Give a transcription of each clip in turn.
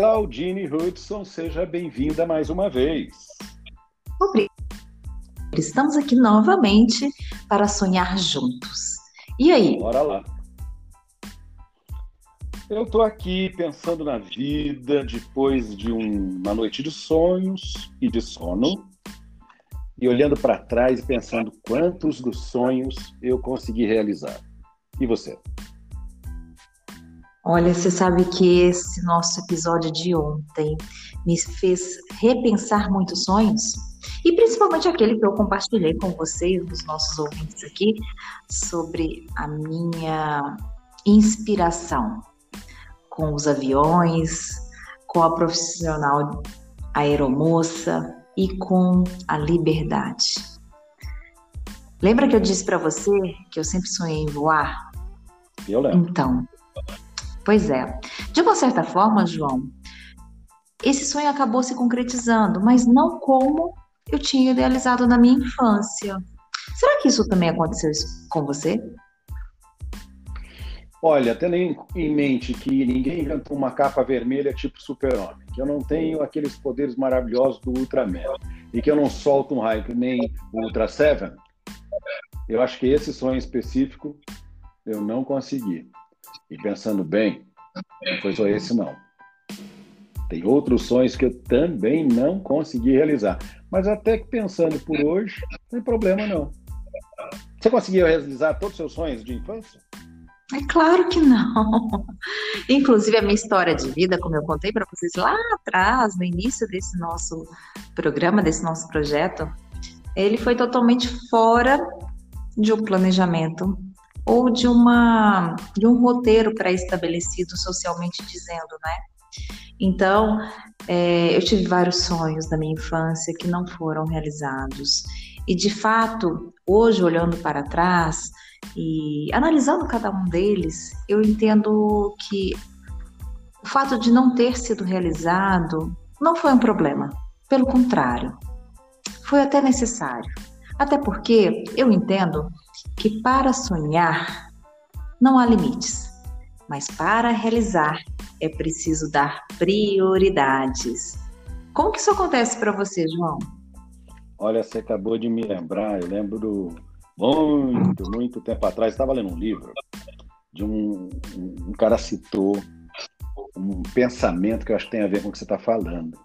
Claudine Hudson, seja bem-vinda mais uma vez. Obrigada. Estamos aqui novamente para sonhar juntos. E aí? Bora lá. Eu estou aqui pensando na vida depois de um, uma noite de sonhos e de sono, e olhando para trás e pensando quantos dos sonhos eu consegui realizar. E você? Olha, você sabe que esse nosso episódio de ontem me fez repensar muitos sonhos, e principalmente aquele que eu compartilhei com vocês, os nossos ouvintes aqui, sobre a minha inspiração com os aviões, com a profissional aeromoça e com a liberdade. Lembra que eu disse para você que eu sempre sonhei em voar? Eu lembro. Então, Pois é. De uma certa forma, João, esse sonho acabou se concretizando, mas não como eu tinha idealizado na minha infância. Será que isso também aconteceu com você? Olha, tendo em mente que ninguém inventou uma capa vermelha tipo super-homem, que eu não tenho aqueles poderes maravilhosos do Ultraman e que eu não solto um raio nem o Ultra Seven, eu acho que esse sonho específico eu não consegui. E pensando bem, não foi só esse não. Tem outros sonhos que eu também não consegui realizar. Mas até que pensando por hoje, não tem problema não. Você conseguiu realizar todos os seus sonhos de infância? É claro que não. Inclusive, a minha história de vida, como eu contei para vocês lá atrás, no início desse nosso programa, desse nosso projeto, ele foi totalmente fora de um planejamento ou de uma de um roteiro pré-estabelecido socialmente dizendo, né? Então, é, eu tive vários sonhos da minha infância que não foram realizados. E de fato, hoje olhando para trás e analisando cada um deles, eu entendo que o fato de não ter sido realizado não foi um problema. Pelo contrário, foi até necessário. Até porque eu entendo que para sonhar não há limites, mas para realizar é preciso dar prioridades. Como que isso acontece para você, João? Olha, você acabou de me lembrar, eu lembro muito, muito tempo atrás, estava lendo um livro de um, um, cara citou um pensamento que eu acho que tem a ver com o que você está falando.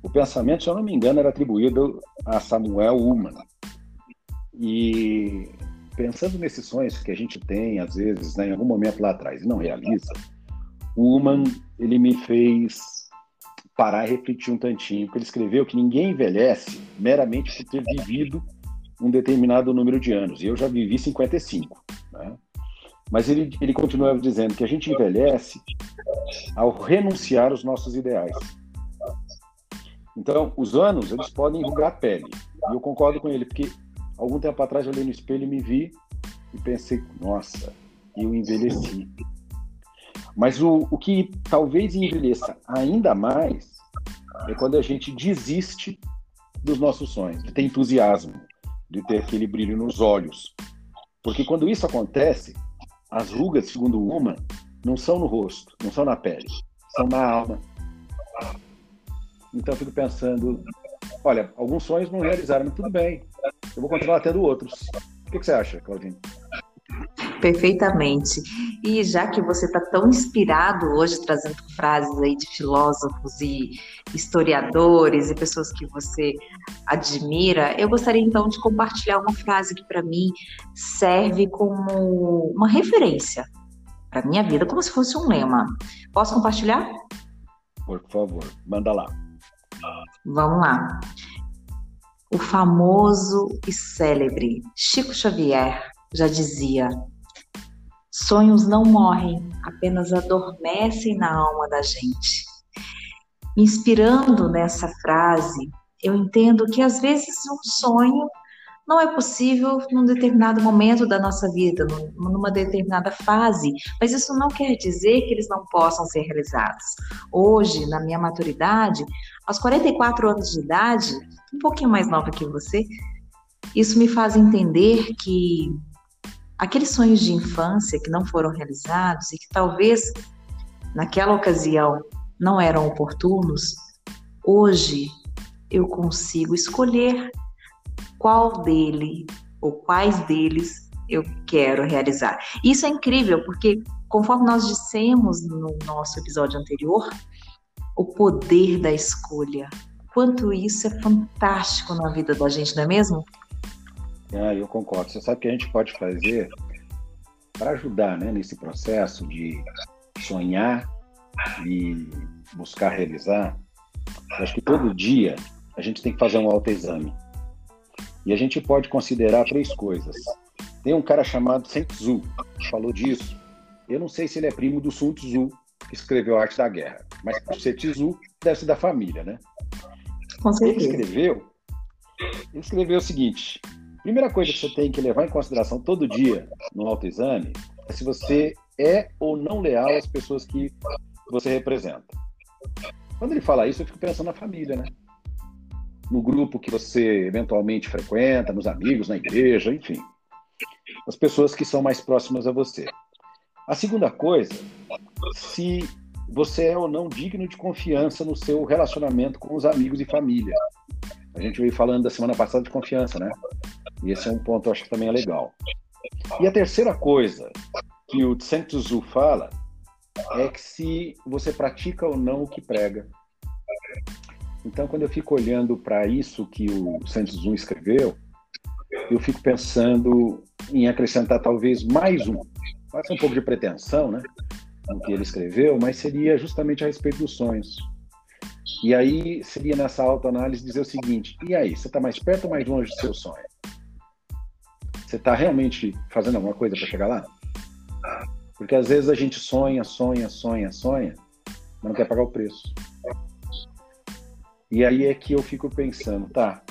O pensamento, se eu não me engano, era atribuído a Samuel Ullman. E pensando nesses sonhos que a gente tem, às vezes, né, em algum momento lá atrás, e não realiza, o Uman, ele me fez parar e refletir um tantinho, porque ele escreveu que ninguém envelhece meramente por ter vivido um determinado número de anos, e eu já vivi 55, né? Mas ele, ele continua dizendo que a gente envelhece ao renunciar aos nossos ideais. Então, os anos, eles podem enrugar a pele. E eu concordo com ele, porque Algum tempo atrás eu olhei no espelho e me vi e pensei, nossa, eu envelheci. Mas o, o que talvez envelheça ainda mais é quando a gente desiste dos nossos sonhos, de ter entusiasmo, de ter aquele brilho nos olhos. Porque quando isso acontece, as rugas, segundo uma, não são no rosto, não são na pele, são na alma. Então eu fico pensando, olha, alguns sonhos não realizaram, mas tudo bem eu vou continuar tendo outros. O que, que você acha, Claudinho? Perfeitamente. E já que você está tão inspirado hoje, trazendo frases aí de filósofos e historiadores e pessoas que você admira, eu gostaria então de compartilhar uma frase que para mim serve como uma referência para minha vida, como se fosse um lema. Posso compartilhar? Por favor, manda lá. Vamos lá o famoso e célebre Chico Xavier já dizia: sonhos não morrem, apenas adormecem na alma da gente. Inspirando nessa frase, eu entendo que às vezes um sonho não é possível num determinado momento da nossa vida, numa determinada fase, mas isso não quer dizer que eles não possam ser realizados. Hoje, na minha maturidade, aos 44 anos de idade, um pouquinho mais nova que você, isso me faz entender que aqueles sonhos de infância que não foram realizados e que talvez naquela ocasião não eram oportunos, hoje eu consigo escolher qual dele ou quais deles eu quero realizar. Isso é incrível porque, conforme nós dissemos no nosso episódio anterior, o poder da escolha. Quanto isso é fantástico na vida da gente, não é mesmo? Ah, eu concordo. Você sabe o que a gente pode fazer para ajudar né, nesse processo de sonhar e buscar realizar? Eu acho que todo dia a gente tem que fazer um autoexame. E a gente pode considerar três coisas. Tem um cara chamado Sun Tzu, que falou disso. Eu não sei se ele é primo do Sun Tzu, que escreveu a Arte da Guerra, mas por ser Tzu, deve ser da família, né? Com certeza. Ele escreveu, ele escreveu o seguinte: primeira coisa que você tem que levar em consideração todo dia no autoexame é se você é ou não leal às pessoas que você representa. Quando ele fala isso, eu fico pensando na família, né? no grupo que você eventualmente frequenta, nos amigos, na igreja, enfim. As pessoas que são mais próximas a você. A segunda coisa, se você é ou não digno de confiança no seu relacionamento com os amigos e família. A gente veio falando da semana passada de confiança, né? E esse é um ponto, eu acho que também é legal. E a terceira coisa que o Tseng fala é que se você pratica ou não o que prega. Então, quando eu fico olhando para isso que o Zoom escreveu, eu fico pensando em acrescentar talvez mais um. Ser um pouco de pretensão, né? No que ele escreveu, mas seria justamente a respeito dos sonhos. E aí seria nessa autoanálise dizer o seguinte: e aí, você está mais perto ou mais longe do seu sonho? Você está realmente fazendo alguma coisa para chegar lá? Porque às vezes a gente sonha, sonha, sonha, sonha, mas não quer pagar o preço. E aí é que eu fico pensando, tá?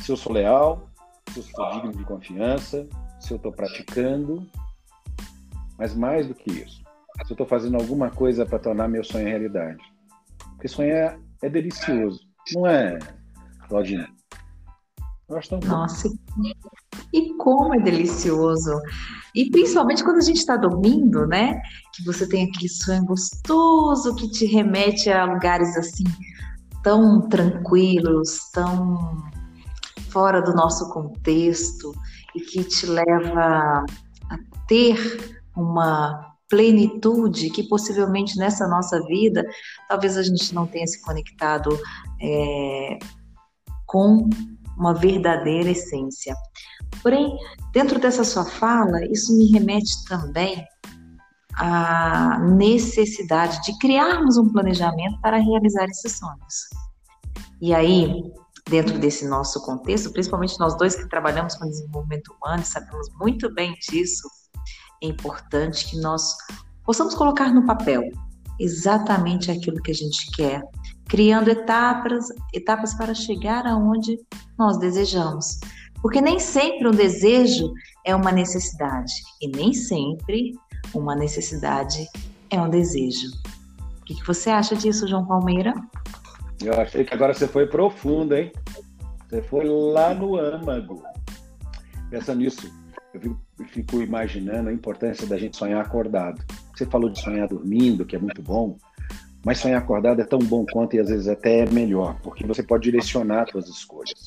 Se eu sou leal, se eu sou digno de confiança, se eu estou praticando, mas mais do que isso, se eu estou fazendo alguma coisa para tornar meu sonho realidade. Porque sonhar é delicioso, não é, Claudina? Eu acho tão Nossa, e como é delicioso! E principalmente quando a gente está dormindo, né? Que você tem aquele sonho gostoso que te remete a lugares assim tão tranquilos, tão fora do nosso contexto e que te leva a ter uma plenitude que possivelmente nessa nossa vida talvez a gente não tenha se conectado é, com uma verdadeira essência. Porém, dentro dessa sua fala, isso me remete também a necessidade de criarmos um planejamento para realizar esses sonhos. E aí, dentro desse nosso contexto, principalmente nós dois que trabalhamos com desenvolvimento humano sabemos muito bem disso, é importante que nós possamos colocar no papel exatamente aquilo que a gente quer, criando etapas, etapas para chegar aonde nós desejamos. Porque nem sempre um desejo é uma necessidade e nem sempre uma necessidade é um desejo. O que, você acha disso, João Palmeira? Eu achei que agora você foi profundo, hein? Você foi lá no âmago. Pensa nisso, eu fico, imaginando a importância da gente sonhar acordado. Você falou de sonhar dormindo, que é muito bom, mas sonhar acordado é tão bom quanto e às vezes até é melhor, porque você pode direcionar suas escolhas.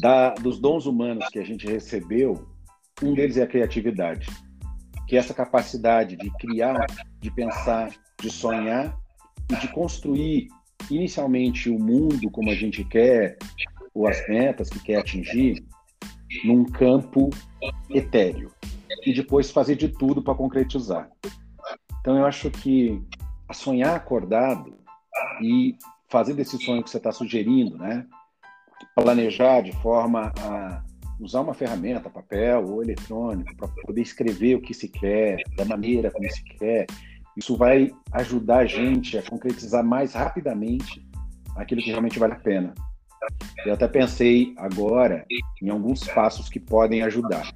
Da, dos dons humanos que a gente recebeu, um deles é a criatividade que é essa capacidade de criar, de pensar, de sonhar e de construir inicialmente o mundo como a gente quer, ou as metas que quer atingir, num campo etéreo. E depois fazer de tudo para concretizar. Então eu acho que sonhar acordado e fazer desse sonho que você está sugerindo, né? Planejar de forma a usar uma ferramenta, papel ou eletrônico, para poder escrever o que se quer, da maneira como se quer, isso vai ajudar a gente a concretizar mais rapidamente aquilo que realmente vale a pena. Eu até pensei agora em alguns passos que podem ajudar.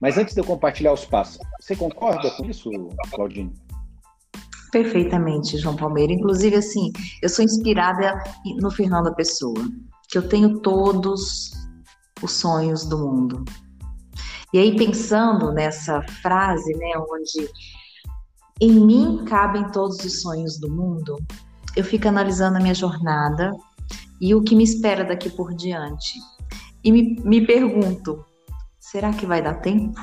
Mas antes de eu compartilhar os passos, você concorda com isso, Claudine? Perfeitamente, João Palmeira. Inclusive, assim, eu sou inspirada no Fernando Pessoa, que eu tenho todos os sonhos do mundo. E aí, pensando nessa frase, né, onde em mim cabem todos os sonhos do mundo, eu fico analisando a minha jornada e o que me espera daqui por diante. E me, me pergunto: será que vai dar tempo?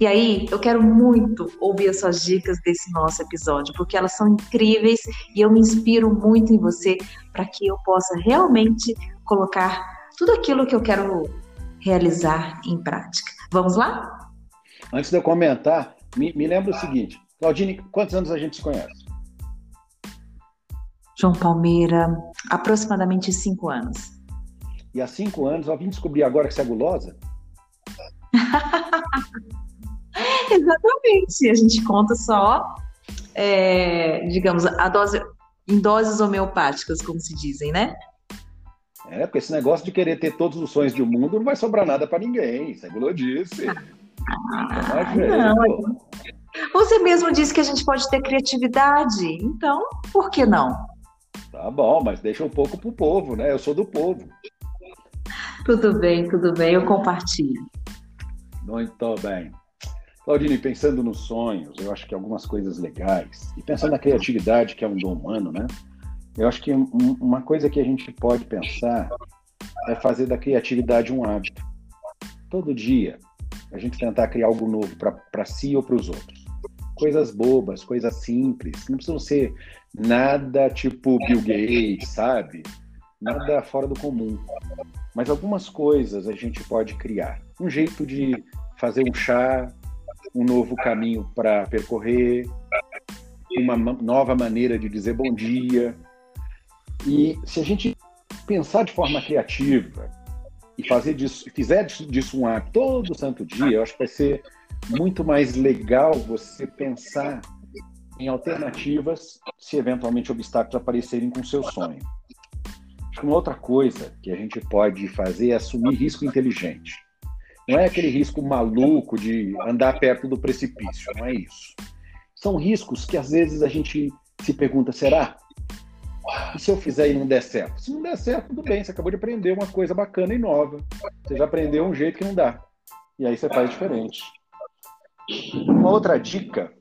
E aí, eu quero muito ouvir as suas dicas desse nosso episódio, porque elas são incríveis e eu me inspiro muito em você para que eu possa realmente colocar tudo aquilo que eu quero realizar em prática. Vamos lá? Antes de eu comentar, me, me lembra o seguinte: Claudine, quantos anos a gente se conhece? João Palmeira, aproximadamente cinco anos. E há cinco anos, eu vim descobrir agora que você é gulosa? Exatamente. A gente conta só, é, digamos, a dose, em doses homeopáticas, como se dizem, né? É, porque esse negócio de querer ter todos os sonhos do mundo não vai sobrar nada para ninguém. Isso é gulodice. Ah, não, você mesmo disse que a gente pode ter criatividade, então por que não? Tá bom, mas deixa um pouco pro povo, né? Eu sou do povo. Tudo bem, tudo bem, eu compartilho. Muito bem. Claudine, pensando nos sonhos, eu acho que algumas coisas legais, e pensando na criatividade, que é um dom humano, né? Eu acho que uma coisa que a gente pode pensar é fazer da criatividade um hábito. Todo dia, a gente tentar criar algo novo para si ou para os outros. Coisas bobas, coisas simples, não precisam ser nada tipo Bill Gates, sabe? Nada fora do comum. Mas algumas coisas a gente pode criar. Um jeito de fazer um chá, um novo caminho para percorrer, uma nova maneira de dizer bom dia. E se a gente pensar de forma criativa e fazer disso, fizer disso um ato todo santo dia, eu acho que vai ser muito mais legal você pensar em alternativas se eventualmente obstáculos aparecerem com o seu sonho. Acho que uma outra coisa que a gente pode fazer é assumir risco inteligente. Não é aquele risco maluco de andar perto do precipício, não é isso. São riscos que às vezes a gente se pergunta: será? E se eu fizer e não der certo? Se não der certo, tudo bem, você acabou de aprender uma coisa bacana e nova. Você já aprendeu um jeito que não dá. E aí você faz diferente. Uma outra dica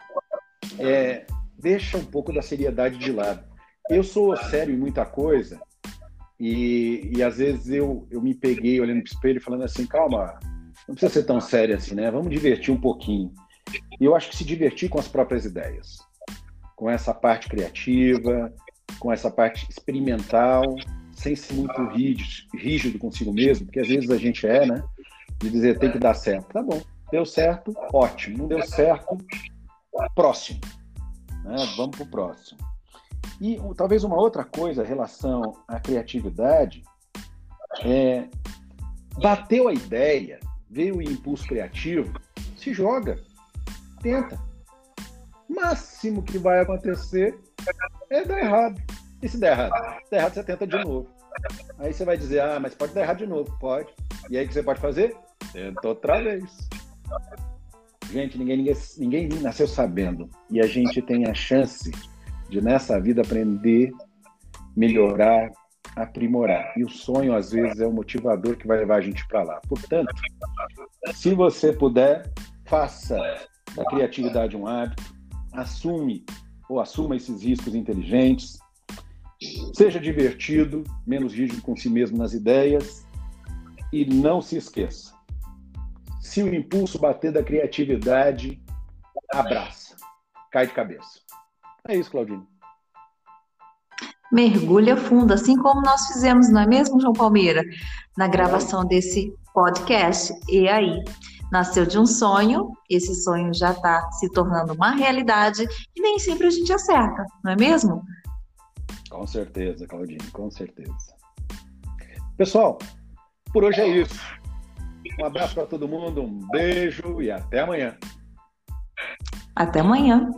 é deixa um pouco da seriedade de lado. Eu sou sério em muita coisa e, e às vezes eu, eu me peguei olhando para o espelho falando assim, calma, não precisa ser tão sério assim, né? Vamos divertir um pouquinho. E eu acho que se divertir com as próprias ideias, com essa parte criativa, com essa parte experimental, sem ser muito rígido, rígido consigo mesmo, porque às vezes a gente é, né? De dizer tem que dar certo. Tá bom, deu certo, ótimo. Não deu certo, próximo. Né? Vamos para o próximo. E talvez uma outra coisa em relação à criatividade é bateu a ideia, veio o impulso criativo, se joga, tenta. Máximo que vai acontecer é dar errado. E se der errado? Se der errado, você tenta de novo. Aí você vai dizer, ah, mas pode dar errado de novo. Pode. E aí o que você pode fazer? Tenta outra vez. Gente, ninguém, ninguém, ninguém nasceu sabendo. E a gente tem a chance de, nessa vida, aprender, melhorar, aprimorar. E o sonho, às vezes, é o motivador que vai levar a gente para lá. Portanto, se você puder, faça da criatividade um hábito, assume ou assuma esses riscos inteligentes, seja divertido, menos rígido com si mesmo nas ideias e não se esqueça. Se o impulso bater da criatividade, abraça, cai de cabeça. É isso, Claudine mergulha fundo, assim como nós fizemos, não é mesmo, João Palmeira? Na gravação desse podcast. E aí, nasceu de um sonho, esse sonho já está se tornando uma realidade e nem sempre a gente acerta, não é mesmo? Com certeza, Claudine, com certeza. Pessoal, por hoje é isso. Um abraço para todo mundo, um beijo e até amanhã. Até amanhã.